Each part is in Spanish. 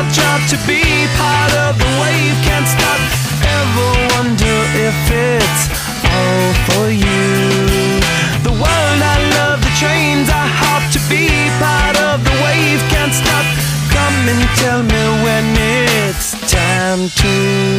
our job to be part of the wave. Can't stop. Ever wonder if it's all for you? The world I love, the trains I hop to be part of the wave. Can't stop. Come and tell me when it's time to.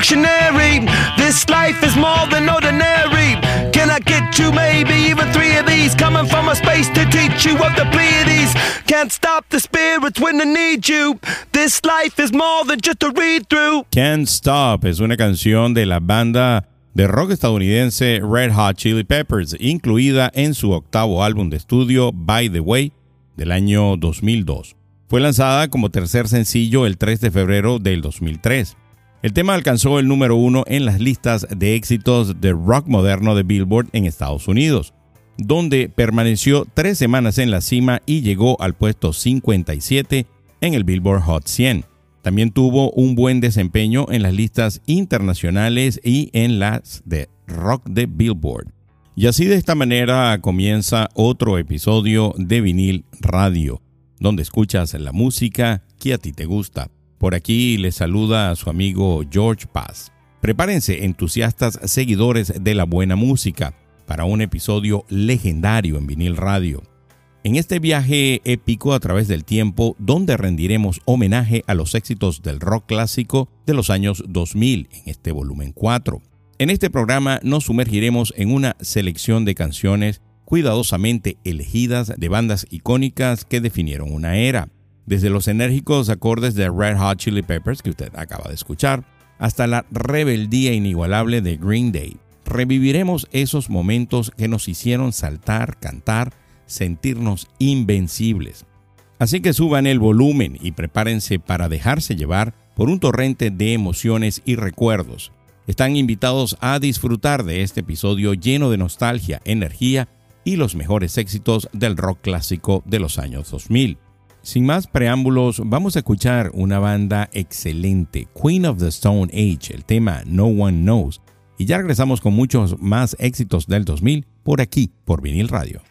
Dictionary. This life is more than ordinary. Can I get you maybe even three of these? coming from a space to teach you of the Pleiades. Can't stop the spirits when they need you. This life is more than just a read through. Can't Stop es una canción de la banda de rock estadounidense Red Hot Chili Peppers, incluida en su octavo álbum de estudio By the Way del año 2002. Fue lanzada como tercer sencillo el 3 de febrero del 2003. El tema alcanzó el número uno en las listas de éxitos de rock moderno de Billboard en Estados Unidos, donde permaneció tres semanas en la cima y llegó al puesto 57 en el Billboard Hot 100. También tuvo un buen desempeño en las listas internacionales y en las de rock de Billboard. Y así de esta manera comienza otro episodio de vinil radio, donde escuchas la música que a ti te gusta. Por aquí les saluda a su amigo George Paz. Prepárense, entusiastas seguidores de la buena música, para un episodio legendario en vinil radio. En este viaje épico a través del tiempo, donde rendiremos homenaje a los éxitos del rock clásico de los años 2000 en este volumen 4. En este programa nos sumergiremos en una selección de canciones cuidadosamente elegidas de bandas icónicas que definieron una era desde los enérgicos acordes de Red Hot Chili Peppers que usted acaba de escuchar, hasta la rebeldía inigualable de Green Day. Reviviremos esos momentos que nos hicieron saltar, cantar, sentirnos invencibles. Así que suban el volumen y prepárense para dejarse llevar por un torrente de emociones y recuerdos. Están invitados a disfrutar de este episodio lleno de nostalgia, energía y los mejores éxitos del rock clásico de los años 2000. Sin más preámbulos, vamos a escuchar una banda excelente, Queen of the Stone Age, el tema No One Knows. Y ya regresamos con muchos más éxitos del 2000 por aquí, por vinil radio.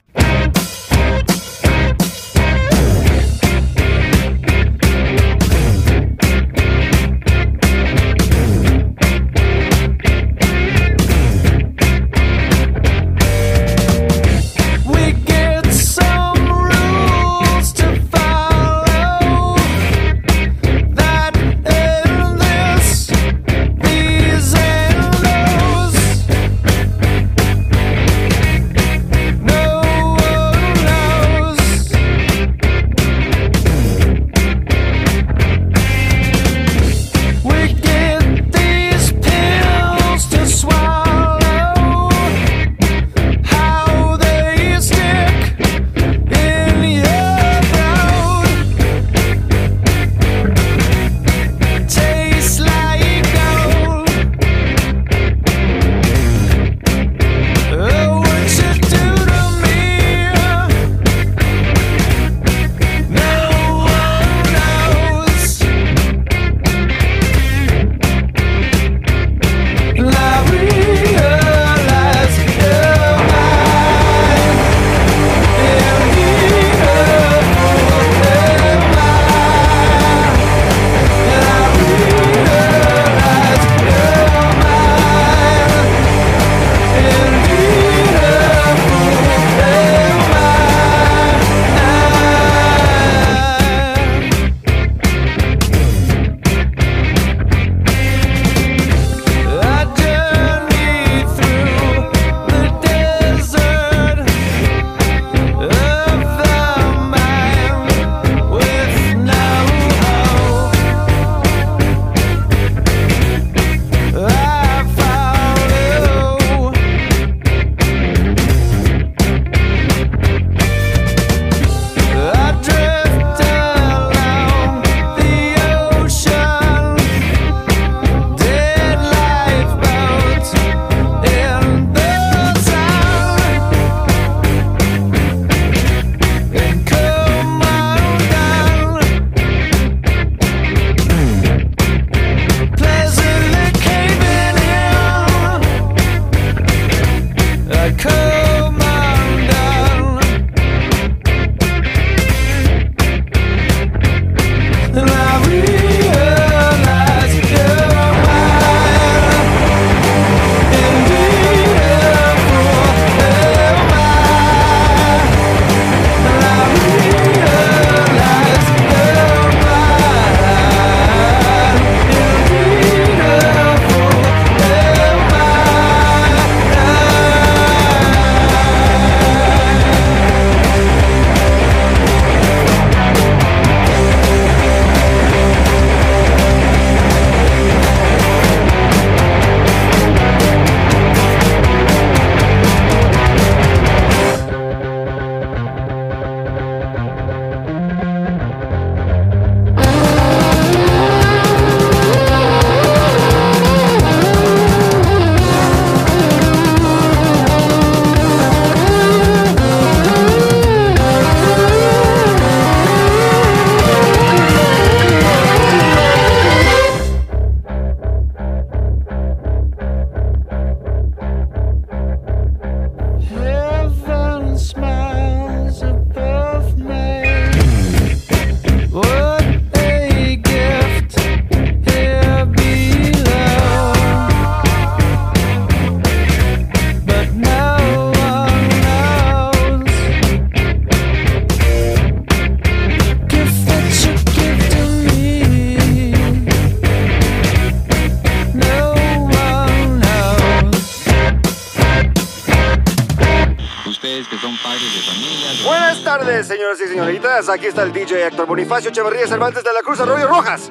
Señoritas. Aquí está el DJ Héctor Bonifacio Echeverría Cervantes de la Cruz Arroyo Rojas.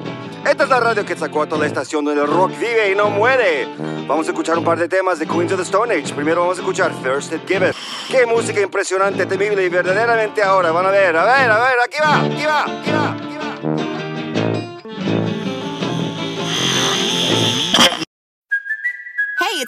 Esta es la radio que sacó a toda la estación donde el rock vive y no muere. Vamos a escuchar un par de temas de Queens of the Stone Age. Primero vamos a escuchar First It Give It. Qué música impresionante, temible y verdaderamente ahora. Van a ver, a ver, a ver, aquí va, aquí va, aquí va.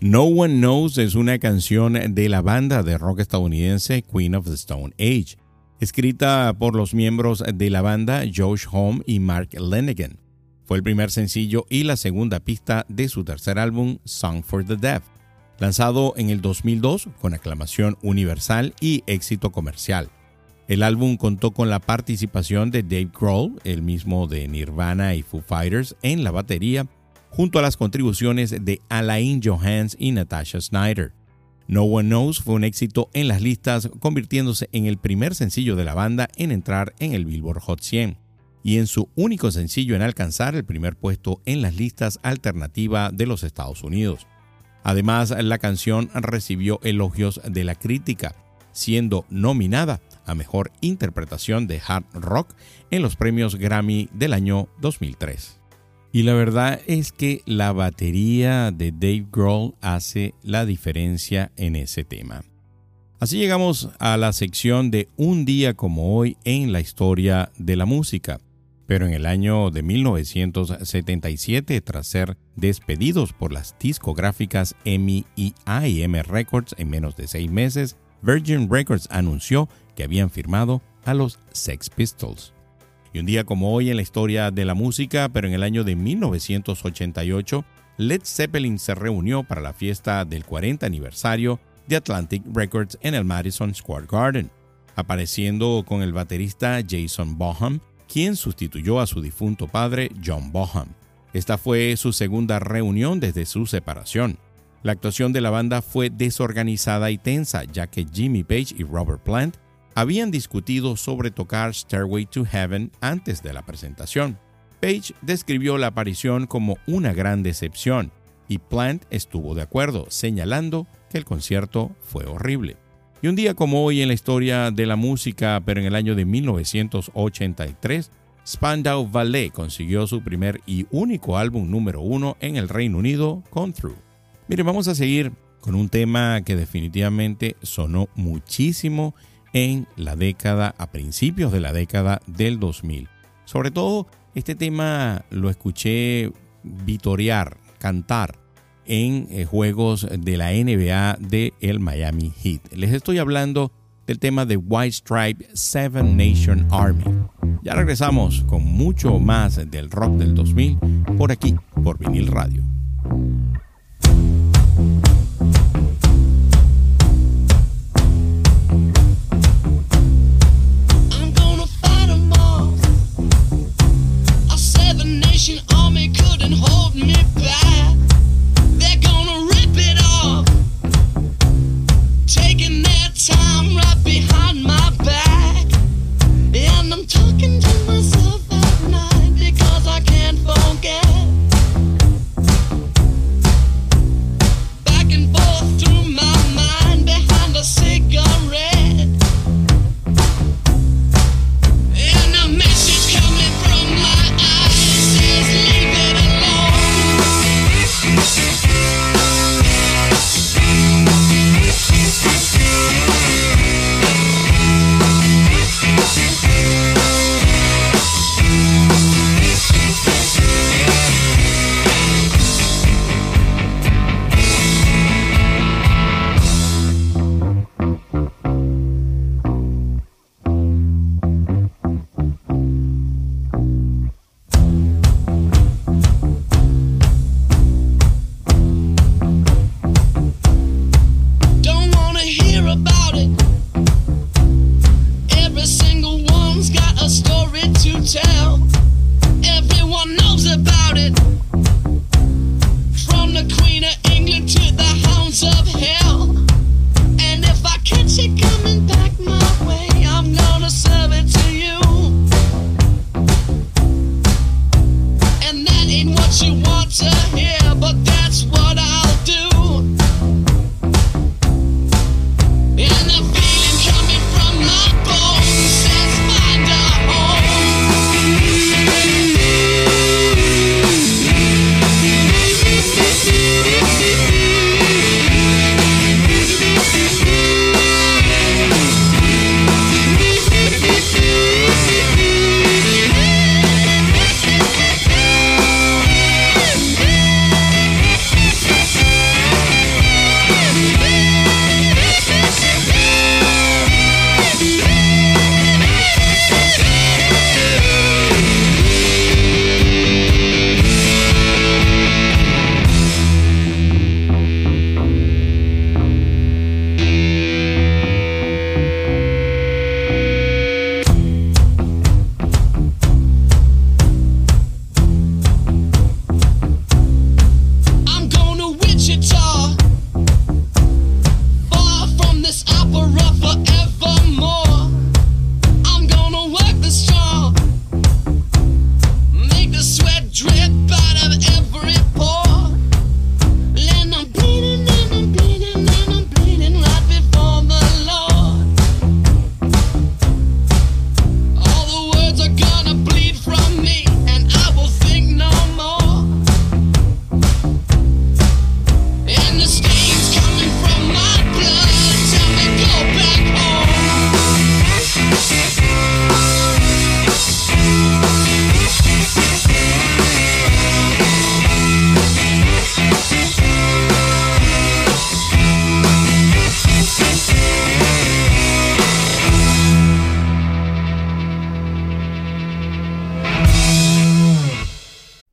No One Knows es una canción de la banda de rock estadounidense Queen of the Stone Age, escrita por los miembros de la banda Josh Home y Mark Lenigan. Fue el primer sencillo y la segunda pista de su tercer álbum Song for the Deaf, lanzado en el 2002 con aclamación universal y éxito comercial. El álbum contó con la participación de Dave Grohl, el mismo de Nirvana y Foo Fighters, en la batería, junto a las contribuciones de Alain Johans y Natasha Snyder. No One Knows fue un éxito en las listas, convirtiéndose en el primer sencillo de la banda en entrar en el Billboard Hot 100 y en su único sencillo en alcanzar el primer puesto en las listas alternativa de los Estados Unidos. Además, la canción recibió elogios de la crítica, siendo nominada a Mejor Interpretación de Hard Rock en los premios Grammy del año 2003. Y la verdad es que la batería de Dave Grohl hace la diferencia en ese tema. Así llegamos a la sección de Un día como hoy en la historia de la música. Pero en el año de 1977, tras ser despedidos por las discográficas EMI y AIM Records en menos de seis meses, Virgin Records anunció que habían firmado a los Sex Pistols. Y un día como hoy en la historia de la música, pero en el año de 1988, Led Zeppelin se reunió para la fiesta del 40 aniversario de Atlantic Records en el Madison Square Garden, apareciendo con el baterista Jason Boham, quien sustituyó a su difunto padre John Boham. Esta fue su segunda reunión desde su separación. La actuación de la banda fue desorganizada y tensa, ya que Jimmy Page y Robert Plant habían discutido sobre tocar Stairway to Heaven antes de la presentación. Page describió la aparición como una gran decepción y Plant estuvo de acuerdo, señalando que el concierto fue horrible. Y un día como hoy en la historia de la música, pero en el año de 1983, Spandau Ballet consiguió su primer y único álbum número uno en el Reino Unido con Through. Mire, vamos a seguir con un tema que definitivamente sonó muchísimo en la década, a principios de la década del 2000. Sobre todo, este tema lo escuché vitorear, cantar en eh, juegos de la NBA de el Miami Heat. Les estoy hablando del tema de White Stripe Seven Nation Army. Ya regresamos con mucho más del rock del 2000 por aquí, por vinil radio.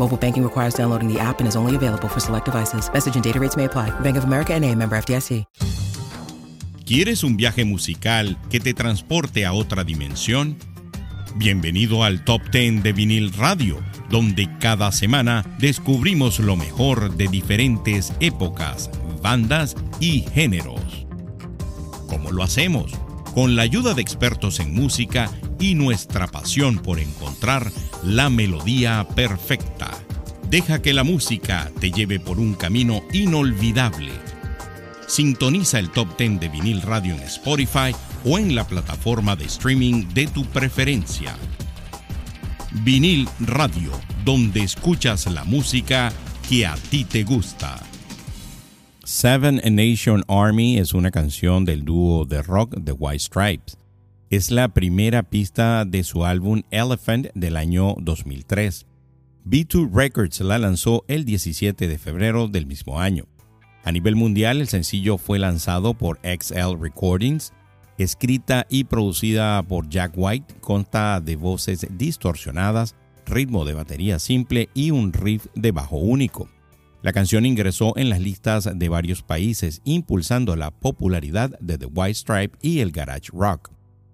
Mobile banking requires downloading the app and is only available for select devices. Message and data rates may apply. Bank of America NA, member FDIC. ¿Quieres un viaje musical que te transporte a otra dimensión? Bienvenido al Top 10 de Vinil Radio, donde cada semana descubrimos lo mejor de diferentes épocas, bandas y géneros. ¿Cómo lo hacemos? Con la ayuda de expertos en música y nuestra pasión por encontrar la melodía perfecta. Deja que la música te lleve por un camino inolvidable. Sintoniza el top 10 de vinil radio en Spotify o en la plataforma de streaming de tu preferencia. Vinil Radio, donde escuchas la música que a ti te gusta. Seven Nation Army es una canción del dúo de rock The White Stripes. Es la primera pista de su álbum Elephant del año 2003. B2 Records la lanzó el 17 de febrero del mismo año. A nivel mundial, el sencillo fue lanzado por XL Recordings, escrita y producida por Jack White, consta de voces distorsionadas, ritmo de batería simple y un riff de bajo único. La canción ingresó en las listas de varios países, impulsando la popularidad de The White Stripe y el garage rock.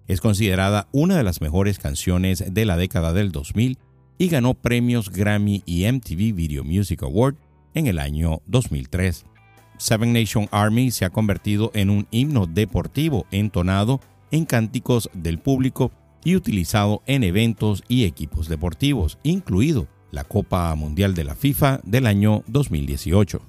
Es considerada una de las mejores canciones de la década del 2000 y ganó premios Grammy y MTV Video Music Award en el año 2003. Seven Nation Army se ha convertido en un himno deportivo entonado en cánticos del público y utilizado en eventos y equipos deportivos, incluido la Copa Mundial de la FIFA del año 2018.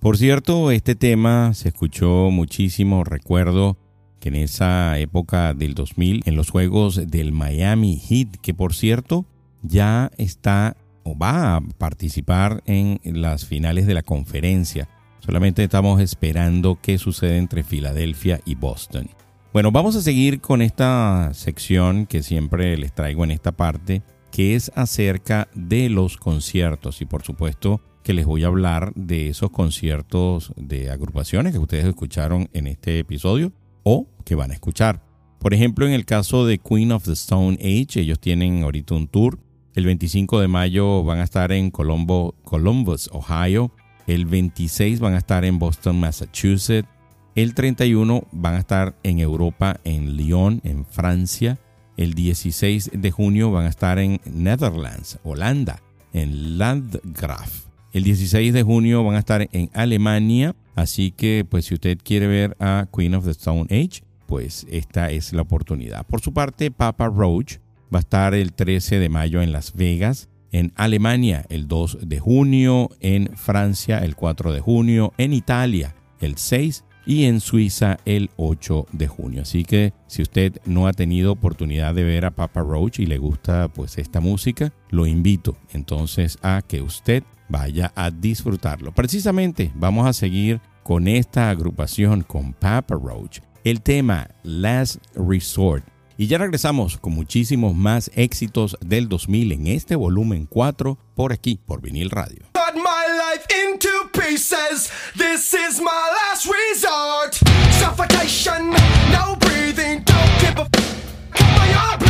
Por cierto, este tema se escuchó muchísimo, recuerdo que en esa época del 2000, en los juegos del Miami Heat, que por cierto ya está o va a participar en las finales de la conferencia. Solamente estamos esperando qué sucede entre Filadelfia y Boston. Bueno, vamos a seguir con esta sección que siempre les traigo en esta parte, que es acerca de los conciertos y por supuesto que les voy a hablar de esos conciertos de agrupaciones que ustedes escucharon en este episodio o que van a escuchar. Por ejemplo, en el caso de Queen of the Stone Age, ellos tienen ahorita un tour. El 25 de mayo van a estar en Columbus, Ohio. El 26 van a estar en Boston, Massachusetts. El 31 van a estar en Europa, en Lyon, en Francia. El 16 de junio van a estar en Netherlands, Holanda, en Landgraf. El 16 de junio van a estar en Alemania. Así que, pues, si usted quiere ver a Queen of the Stone Age, pues esta es la oportunidad. Por su parte, Papa Roach va a estar el 13 de mayo en Las Vegas, en Alemania el 2 de junio, en Francia el 4 de junio, en Italia el 6 y en Suiza el 8 de junio. Así que si usted no ha tenido oportunidad de ver a Papa Roach y le gusta pues esta música, lo invito entonces a que usted vaya a disfrutarlo. Precisamente vamos a seguir con esta agrupación con Papa Roach. El tema Last Resort y ya regresamos con muchísimos más éxitos del 2000 en este volumen 4 por aquí, por vinil radio. Cut my life into pieces. This is my last resort. Suffocation, no breathing. Don't give a f- come on, you're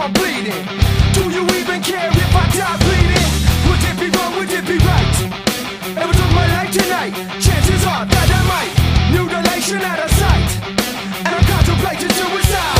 my bleeding. Do you even care if I die bleeding? Would it be wrong? Would it be right? Ever took my life tonight? Chances are that I might. Mutilation out of sight. And I'm contemplating suicide.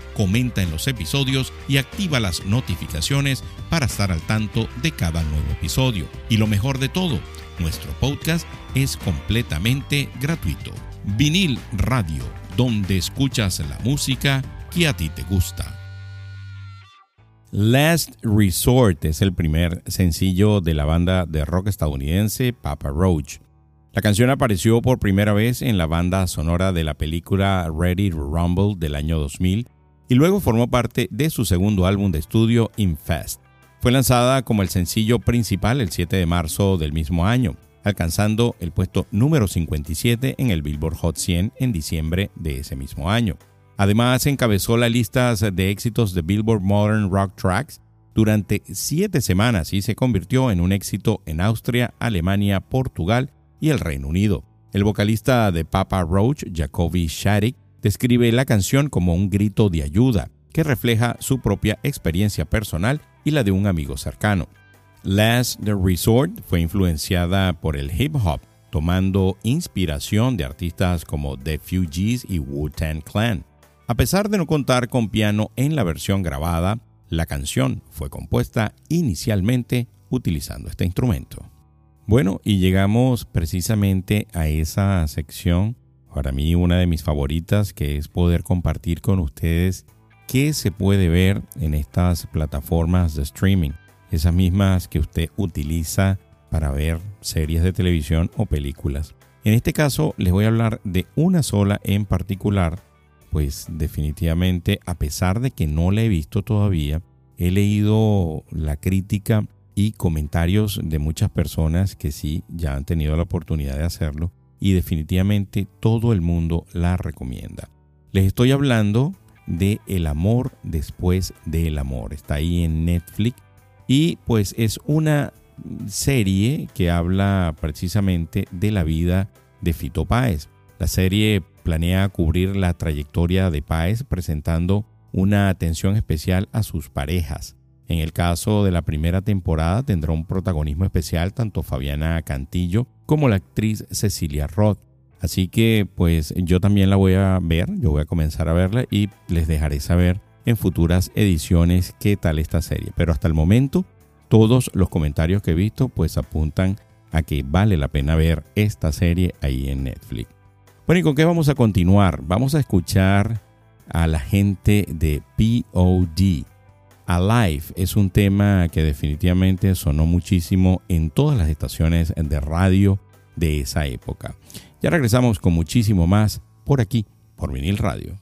comenta en los episodios y activa las notificaciones para estar al tanto de cada nuevo episodio. Y lo mejor de todo, nuestro podcast es completamente gratuito. Vinil Radio, donde escuchas la música que a ti te gusta. Last Resort es el primer sencillo de la banda de rock estadounidense Papa Roach. La canción apareció por primera vez en la banda sonora de la película Ready Rumble del año 2000 y luego formó parte de su segundo álbum de estudio Infest. Fue lanzada como el sencillo principal el 7 de marzo del mismo año, alcanzando el puesto número 57 en el Billboard Hot 100 en diciembre de ese mismo año. Además, encabezó las listas de éxitos de Billboard Modern Rock Tracks durante siete semanas y se convirtió en un éxito en Austria, Alemania, Portugal y el Reino Unido. El vocalista de Papa Roach, Jacoby Sharik, describe la canción como un grito de ayuda que refleja su propia experiencia personal y la de un amigo cercano. Last Resort fue influenciada por el hip hop, tomando inspiración de artistas como The Fugees y Wu-Tang Clan. A pesar de no contar con piano en la versión grabada, la canción fue compuesta inicialmente utilizando este instrumento. Bueno, y llegamos precisamente a esa sección, para mí una de mis favoritas, que es poder compartir con ustedes qué se puede ver en estas plataformas de streaming, esas mismas que usted utiliza para ver series de televisión o películas. En este caso les voy a hablar de una sola en particular. Pues definitivamente, a pesar de que no la he visto todavía, he leído la crítica y comentarios de muchas personas que sí ya han tenido la oportunidad de hacerlo y definitivamente todo el mundo la recomienda. Les estoy hablando de El amor después del amor. Está ahí en Netflix y pues es una serie que habla precisamente de la vida de Fito Páez. La serie planea cubrir la trayectoria de Páez presentando una atención especial a sus parejas. En el caso de la primera temporada tendrá un protagonismo especial tanto Fabiana Cantillo como la actriz Cecilia Roth. Así que pues yo también la voy a ver, yo voy a comenzar a verla y les dejaré saber en futuras ediciones qué tal esta serie. Pero hasta el momento todos los comentarios que he visto pues apuntan a que vale la pena ver esta serie ahí en Netflix. Bueno, ¿y con qué vamos a continuar? Vamos a escuchar a la gente de POD. Alive es un tema que definitivamente sonó muchísimo en todas las estaciones de radio de esa época. Ya regresamos con muchísimo más por aquí, por vinil radio.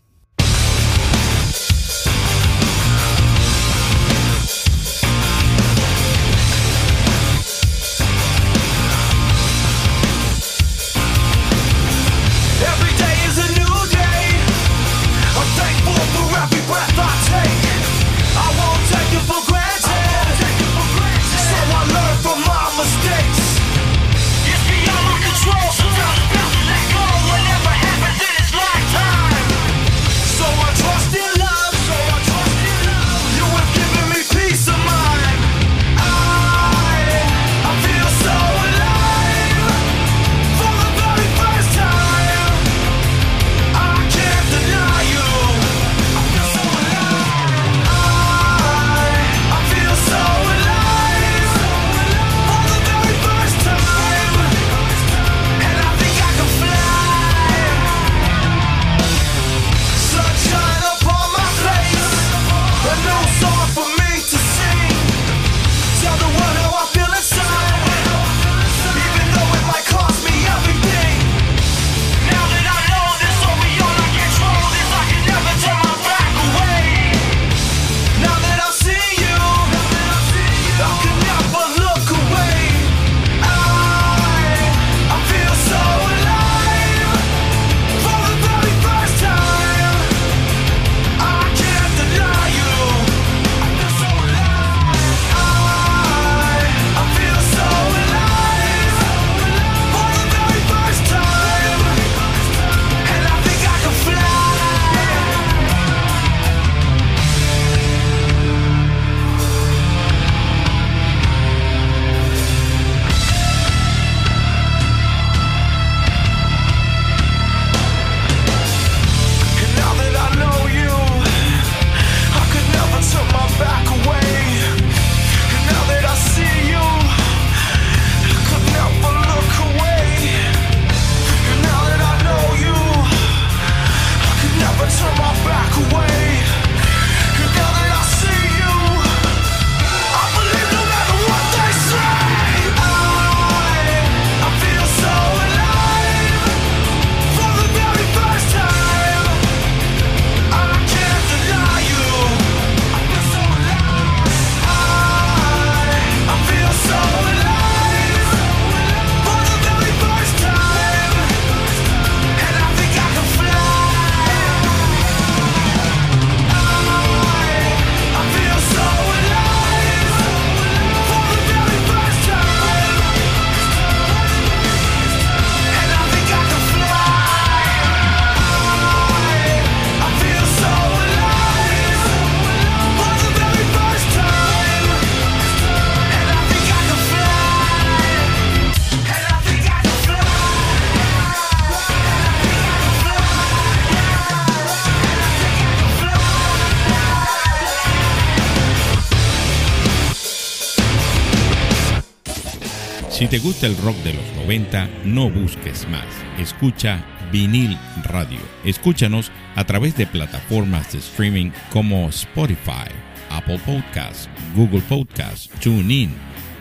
Si te gusta el rock de los 90, no busques más. Escucha Vinil Radio. Escúchanos a través de plataformas de streaming como Spotify, Apple Podcasts, Google Podcasts, TuneIn,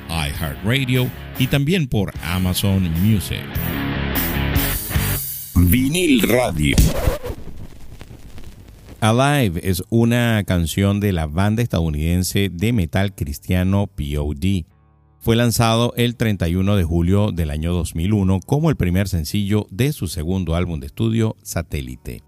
iHeartRadio y también por Amazon Music. Vinil Radio. Alive es una canción de la banda estadounidense de metal cristiano POD. Fue lanzado el 31 de julio del año 2001 como el primer sencillo de su segundo álbum de estudio, Satélite.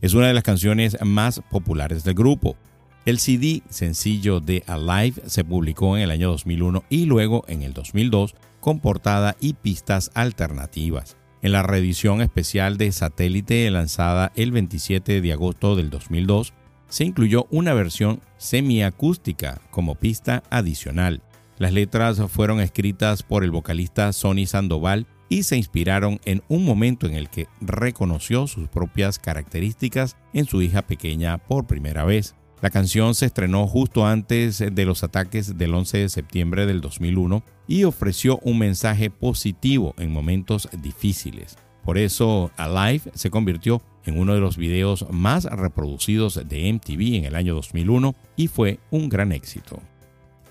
Es una de las canciones más populares del grupo. El CD sencillo de Alive se publicó en el año 2001 y luego en el 2002 con portada y pistas alternativas. En la reedición especial de Satélite lanzada el 27 de agosto del 2002, se incluyó una versión semiacústica como pista adicional. Las letras fueron escritas por el vocalista Sonny Sandoval y se inspiraron en un momento en el que reconoció sus propias características en su hija pequeña por primera vez. La canción se estrenó justo antes de los ataques del 11 de septiembre del 2001 y ofreció un mensaje positivo en momentos difíciles. Por eso Alive se convirtió en uno de los videos más reproducidos de MTV en el año 2001 y fue un gran éxito.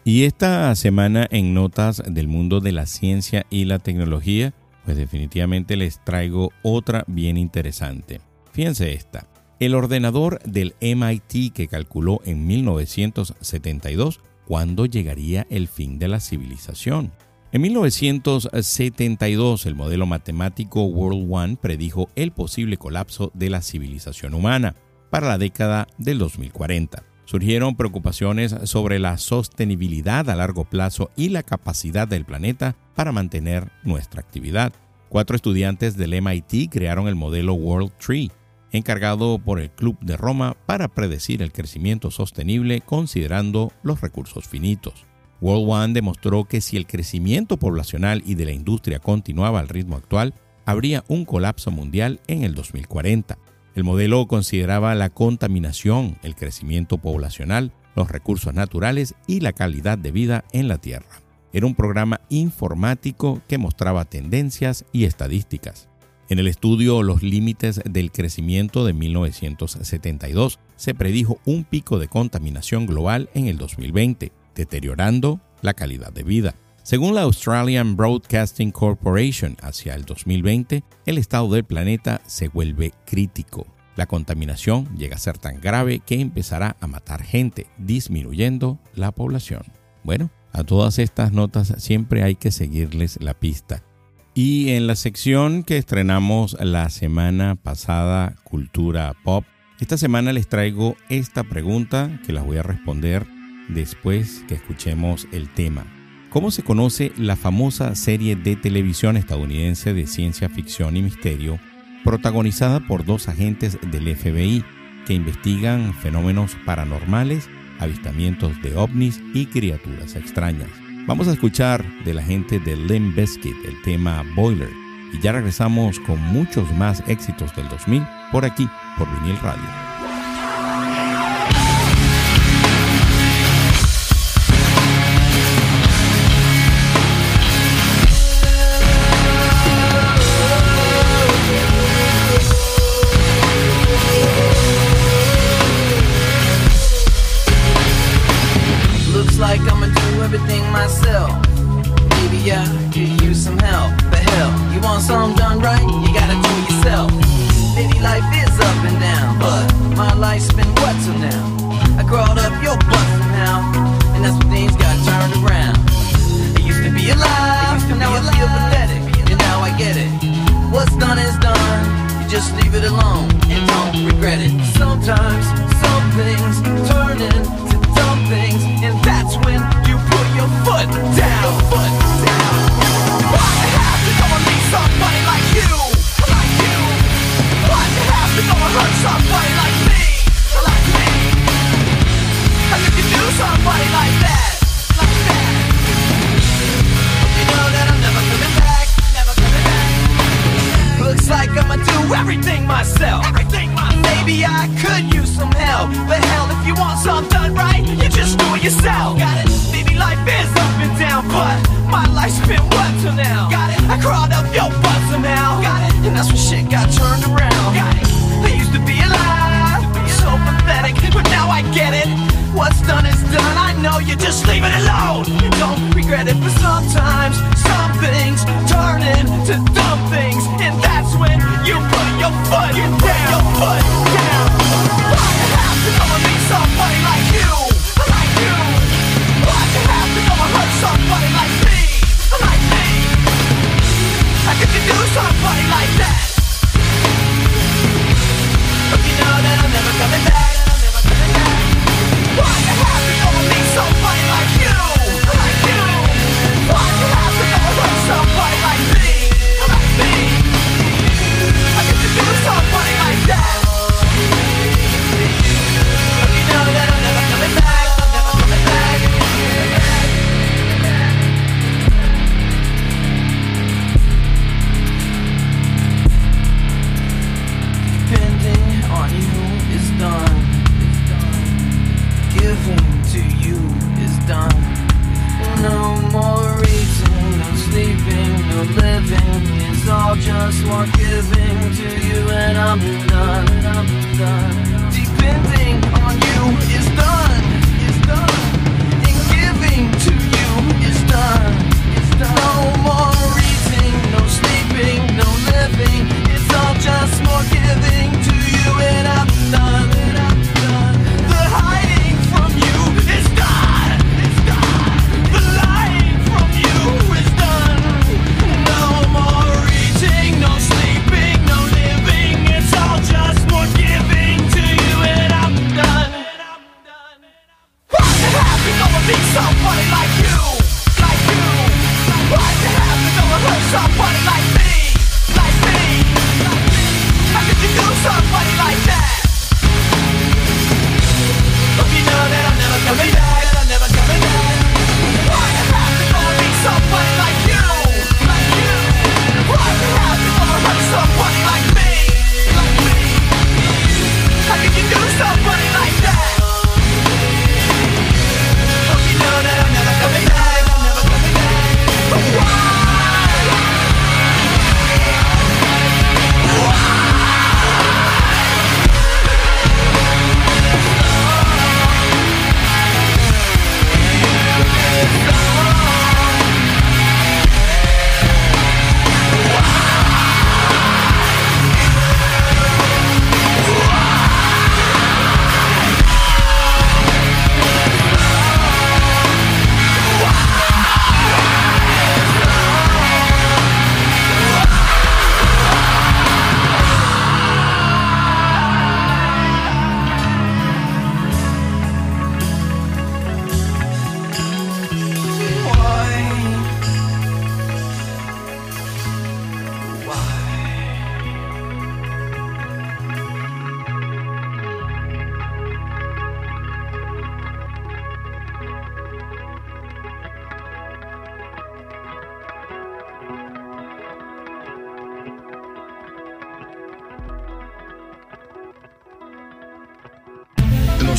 Y esta semana en Notas del Mundo de la Ciencia y la Tecnología, pues definitivamente les traigo otra bien interesante. Fíjense esta. El ordenador del MIT que calculó en 1972 cuándo llegaría el fin de la civilización. En 1972, el modelo matemático World One predijo el posible colapso de la civilización humana para la década del 2040. Surgieron preocupaciones sobre la sostenibilidad a largo plazo y la capacidad del planeta para mantener nuestra actividad. Cuatro estudiantes del MIT crearon el modelo World Tree, encargado por el Club de Roma para predecir el crecimiento sostenible considerando los recursos finitos. World One demostró que si el crecimiento poblacional y de la industria continuaba al ritmo actual, habría un colapso mundial en el 2040. El modelo consideraba la contaminación, el crecimiento poblacional, los recursos naturales y la calidad de vida en la Tierra. Era un programa informático que mostraba tendencias y estadísticas. En el estudio Los límites del crecimiento de 1972 se predijo un pico de contaminación global en el 2020, deteriorando la calidad de vida. Según la Australian Broadcasting Corporation, hacia el 2020, el estado del planeta se vuelve crítico. La contaminación llega a ser tan grave que empezará a matar gente, disminuyendo la población. Bueno, a todas estas notas siempre hay que seguirles la pista. Y en la sección que estrenamos la semana pasada, Cultura Pop, esta semana les traigo esta pregunta que las voy a responder después que escuchemos el tema. ¿Cómo se conoce la famosa serie de televisión estadounidense de ciencia ficción y misterio protagonizada por dos agentes del FBI que investigan fenómenos paranormales, avistamientos de ovnis y criaturas extrañas? Vamos a escuchar de la gente de Limp Bizkit el tema Boiler y ya regresamos con muchos más éxitos del 2000 por aquí, por Vinil Radio. credit.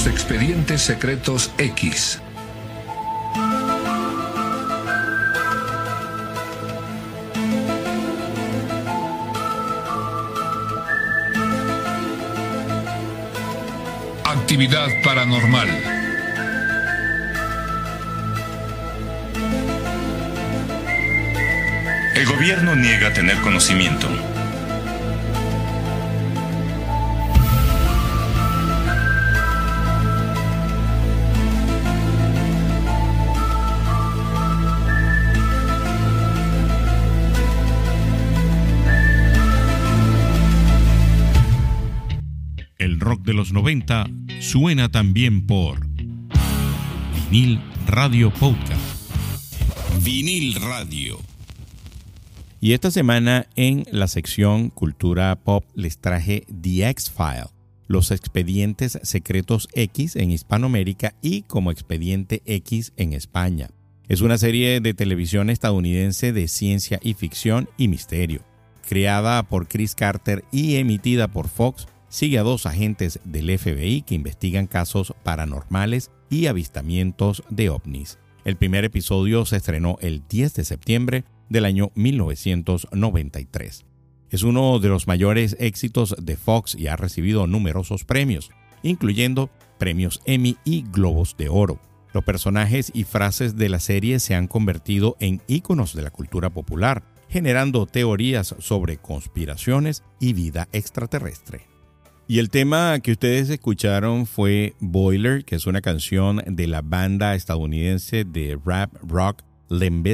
Expedientes secretos X. Actividad paranormal. El gobierno niega tener conocimiento de los 90 suena también por Vinil Radio Podcast. Vinil Radio. Y esta semana en la sección Cultura Pop les traje The X-File, los expedientes secretos X en Hispanoamérica y como expediente X en España. Es una serie de televisión estadounidense de ciencia y ficción y misterio, creada por Chris Carter y emitida por Fox sigue a dos agentes del FBI que investigan casos paranormales y avistamientos de ovnis. El primer episodio se estrenó el 10 de septiembre del año 1993. Es uno de los mayores éxitos de Fox y ha recibido numerosos premios, incluyendo premios Emmy y Globos de Oro. Los personajes y frases de la serie se han convertido en íconos de la cultura popular, generando teorías sobre conspiraciones y vida extraterrestre. Y el tema que ustedes escucharon fue Boiler, que es una canción de la banda estadounidense de rap rock Limp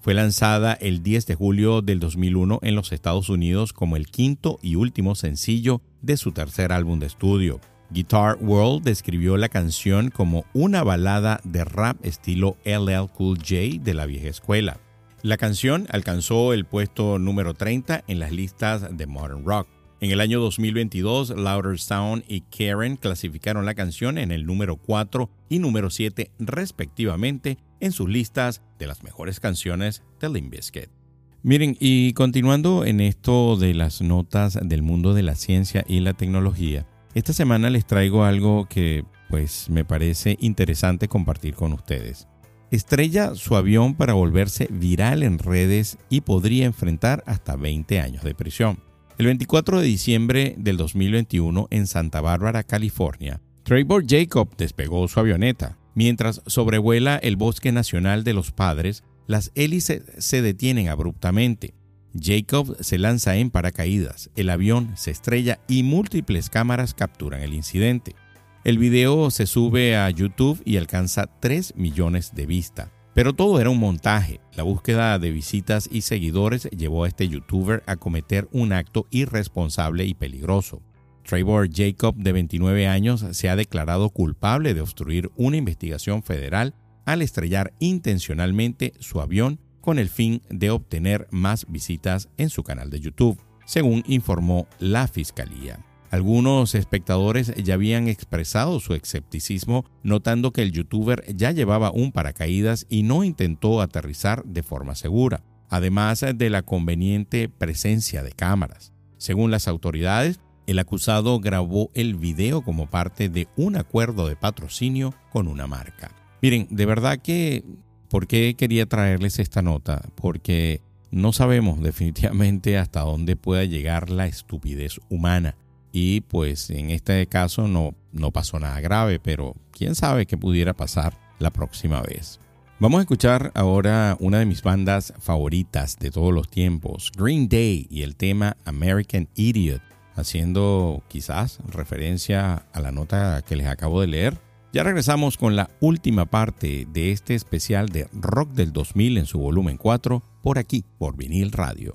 Fue lanzada el 10 de julio del 2001 en los Estados Unidos como el quinto y último sencillo de su tercer álbum de estudio. Guitar World describió la canción como una balada de rap estilo LL Cool J de la vieja escuela. La canción alcanzó el puesto número 30 en las listas de Modern Rock. En el año 2022, Louder Sound y Karen clasificaron la canción en el número 4 y número 7 respectivamente en sus listas de las mejores canciones de Limp. Miren, y continuando en esto de las notas del mundo de la ciencia y la tecnología, esta semana les traigo algo que pues me parece interesante compartir con ustedes. Estrella su avión para volverse viral en redes y podría enfrentar hasta 20 años de prisión. El 24 de diciembre del 2021 en Santa Bárbara, California, Trevor Jacob despegó su avioneta. Mientras sobrevuela el Bosque Nacional de los Padres, las hélices se detienen abruptamente. Jacob se lanza en paracaídas, el avión se estrella y múltiples cámaras capturan el incidente. El video se sube a YouTube y alcanza 3 millones de vistas. Pero todo era un montaje. La búsqueda de visitas y seguidores llevó a este youtuber a cometer un acto irresponsable y peligroso. Trevor Jacob, de 29 años, se ha declarado culpable de obstruir una investigación federal al estrellar intencionalmente su avión con el fin de obtener más visitas en su canal de YouTube, según informó la Fiscalía. Algunos espectadores ya habían expresado su escepticismo notando que el youtuber ya llevaba un paracaídas y no intentó aterrizar de forma segura, además de la conveniente presencia de cámaras. Según las autoridades, el acusado grabó el video como parte de un acuerdo de patrocinio con una marca. Miren, de verdad que ¿Por qué quería traerles esta nota? Porque no sabemos definitivamente hasta dónde pueda llegar la estupidez humana. Y pues en este caso no, no pasó nada grave, pero quién sabe qué pudiera pasar la próxima vez. Vamos a escuchar ahora una de mis bandas favoritas de todos los tiempos, Green Day y el tema American Idiot, haciendo quizás referencia a la nota que les acabo de leer ya regresamos con la última parte de este especial de Rock del 2000 en su volumen 4 por aquí, por vinil radio.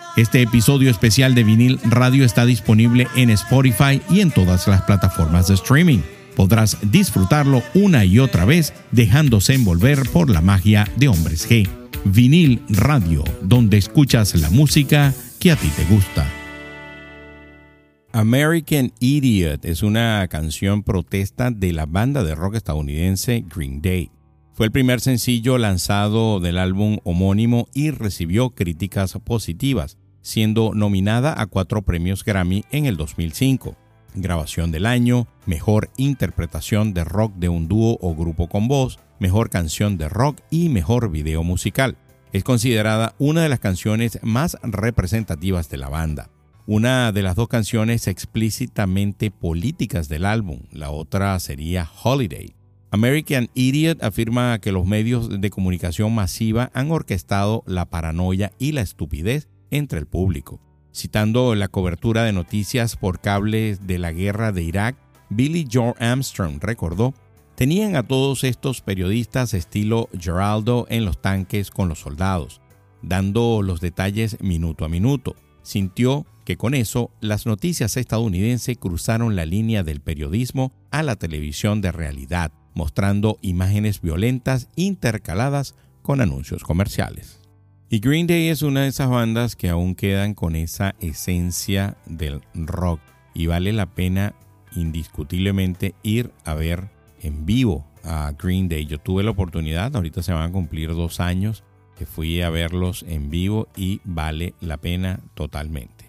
Este episodio especial de vinil radio está disponible en Spotify y en todas las plataformas de streaming. Podrás disfrutarlo una y otra vez dejándose envolver por la magia de Hombres G. Vinil Radio, donde escuchas la música que a ti te gusta. American Idiot es una canción protesta de la banda de rock estadounidense Green Day. Fue el primer sencillo lanzado del álbum homónimo y recibió críticas positivas, siendo nominada a cuatro premios Grammy en el 2005. Grabación del año, mejor interpretación de rock de un dúo o grupo con voz, mejor canción de rock y mejor video musical. Es considerada una de las canciones más representativas de la banda. Una de las dos canciones explícitamente políticas del álbum, la otra sería Holiday. American Idiot afirma que los medios de comunicación masiva han orquestado la paranoia y la estupidez entre el público. Citando la cobertura de noticias por cable de la guerra de Irak, Billy Joe Armstrong recordó Tenían a todos estos periodistas estilo Geraldo en los tanques con los soldados, dando los detalles minuto a minuto. Sintió que con eso las noticias estadounidenses cruzaron la línea del periodismo a la televisión de realidad, mostrando imágenes violentas intercaladas con anuncios comerciales. Y Green Day es una de esas bandas que aún quedan con esa esencia del rock y vale la pena indiscutiblemente ir a ver en vivo a Green Day. Yo tuve la oportunidad, ahorita se van a cumplir dos años que fui a verlos en vivo y vale la pena totalmente.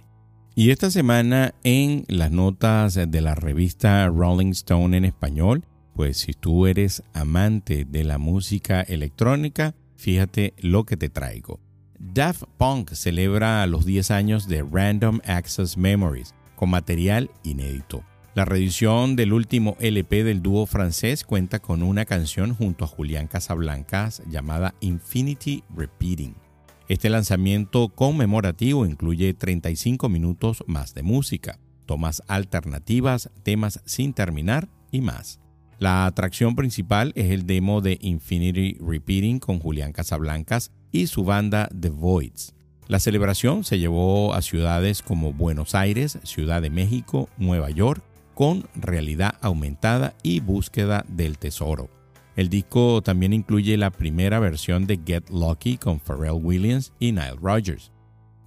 Y esta semana en las notas de la revista Rolling Stone en español, pues si tú eres amante de la música electrónica, fíjate lo que te traigo. Daft Punk celebra los 10 años de Random Access Memories con material inédito. La reedición del último LP del dúo francés cuenta con una canción junto a Julián Casablancas llamada Infinity Repeating. Este lanzamiento conmemorativo incluye 35 minutos más de música, tomas alternativas, temas sin terminar y más. La atracción principal es el demo de Infinity Repeating con Julián Casablancas y su banda The Voids. La celebración se llevó a ciudades como Buenos Aires, Ciudad de México, Nueva York, con realidad aumentada y búsqueda del tesoro. El disco también incluye la primera versión de Get Lucky con Pharrell Williams y Nile Rodgers.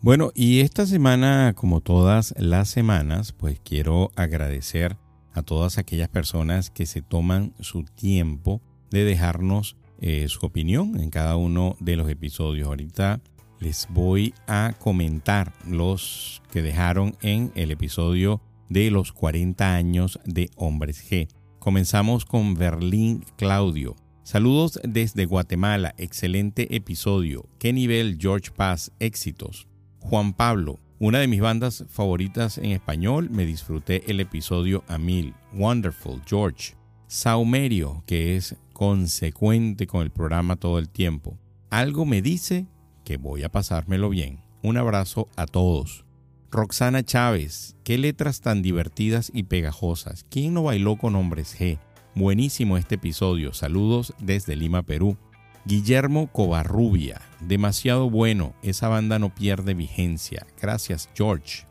Bueno, y esta semana, como todas las semanas, pues quiero agradecer a todas aquellas personas que se toman su tiempo de dejarnos eh, su opinión en cada uno de los episodios. Ahorita les voy a comentar los que dejaron en el episodio de los 40 años de Hombres G. Comenzamos con Berlín Claudio. Saludos desde Guatemala, excelente episodio. ¿Qué nivel George Paz? Éxitos. Juan Pablo, una de mis bandas favoritas en español, me disfruté el episodio a mil. Wonderful, George. Saumerio, que es consecuente con el programa todo el tiempo. Algo me dice que voy a pasármelo bien. Un abrazo a todos. Roxana Chávez, qué letras tan divertidas y pegajosas. ¿Quién no bailó con hombres G? Buenísimo este episodio. Saludos desde Lima, Perú. Guillermo Covarrubia, demasiado bueno. Esa banda no pierde vigencia. Gracias, George.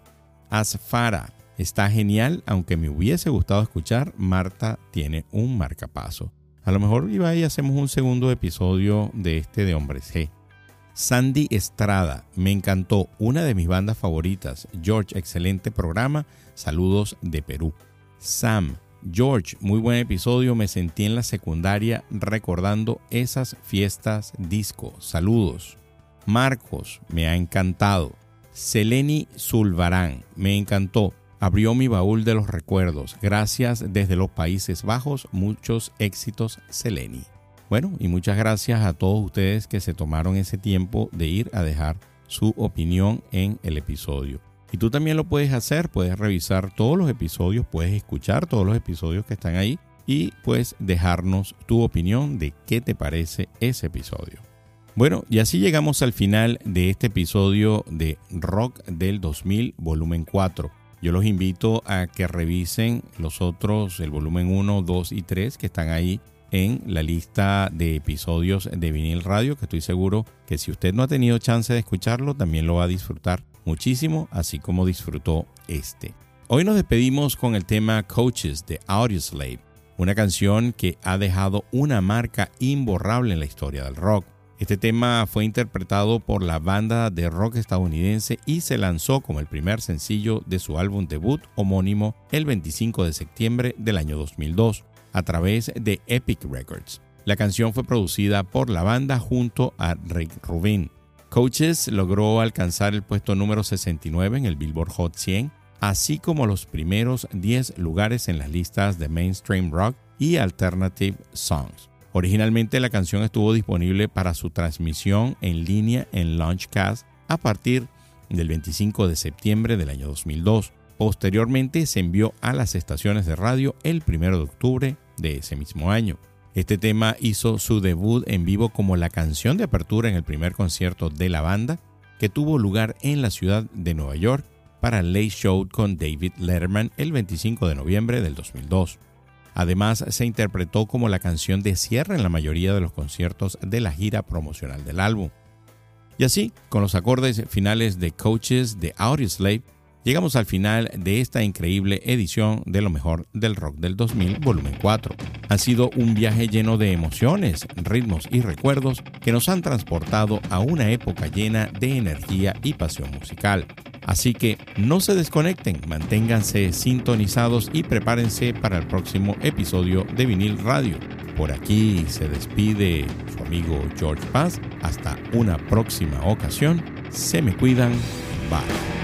Asfara, está genial, aunque me hubiese gustado escuchar. Marta tiene un marcapaso. A lo mejor iba y hacemos un segundo episodio de este de Hombres G. Sandy Estrada, me encantó, una de mis bandas favoritas. George, excelente programa. Saludos de Perú. Sam, George, muy buen episodio. Me sentí en la secundaria recordando esas fiestas disco. Saludos. Marcos, me ha encantado. Seleni Zulbarán, me encantó. Abrió mi baúl de los recuerdos. Gracias desde los Países Bajos. Muchos éxitos, Seleni. Bueno, y muchas gracias a todos ustedes que se tomaron ese tiempo de ir a dejar su opinión en el episodio. Y tú también lo puedes hacer, puedes revisar todos los episodios, puedes escuchar todos los episodios que están ahí y pues dejarnos tu opinión de qué te parece ese episodio. Bueno, y así llegamos al final de este episodio de Rock del 2000, volumen 4. Yo los invito a que revisen los otros, el volumen 1, 2 y 3 que están ahí en la lista de episodios de vinil radio, que estoy seguro que si usted no ha tenido chance de escucharlo, también lo va a disfrutar muchísimo, así como disfrutó este. Hoy nos despedimos con el tema Coaches de Audioslave, una canción que ha dejado una marca imborrable en la historia del rock. Este tema fue interpretado por la banda de rock estadounidense y se lanzó como el primer sencillo de su álbum debut homónimo el 25 de septiembre del año 2002 a través de Epic Records. La canción fue producida por la banda junto a Rick Rubin. Coaches logró alcanzar el puesto número 69 en el Billboard Hot 100, así como los primeros 10 lugares en las listas de mainstream rock y alternative songs. Originalmente la canción estuvo disponible para su transmisión en línea en Launchcast a partir del 25 de septiembre del año 2002. Posteriormente se envió a las estaciones de radio el 1 de octubre de ese mismo año. Este tema hizo su debut en vivo como la canción de apertura en el primer concierto de la banda, que tuvo lugar en la ciudad de Nueva York para Late Show con David Letterman el 25 de noviembre del 2002. Además, se interpretó como la canción de cierre en la mayoría de los conciertos de la gira promocional del álbum. Y así, con los acordes finales de Coaches de Audioslave, llegamos al final de esta increíble edición de lo mejor del rock del 2000, volumen 4. Ha sido un viaje lleno de emociones, ritmos y recuerdos que nos han transportado a una época llena de energía y pasión musical. Así que no se desconecten, manténganse sintonizados y prepárense para el próximo episodio de Vinil Radio. Por aquí se despide su amigo George Paz. Hasta una próxima ocasión. Se me cuidan. Bye.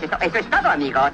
Eso es todo, amigos.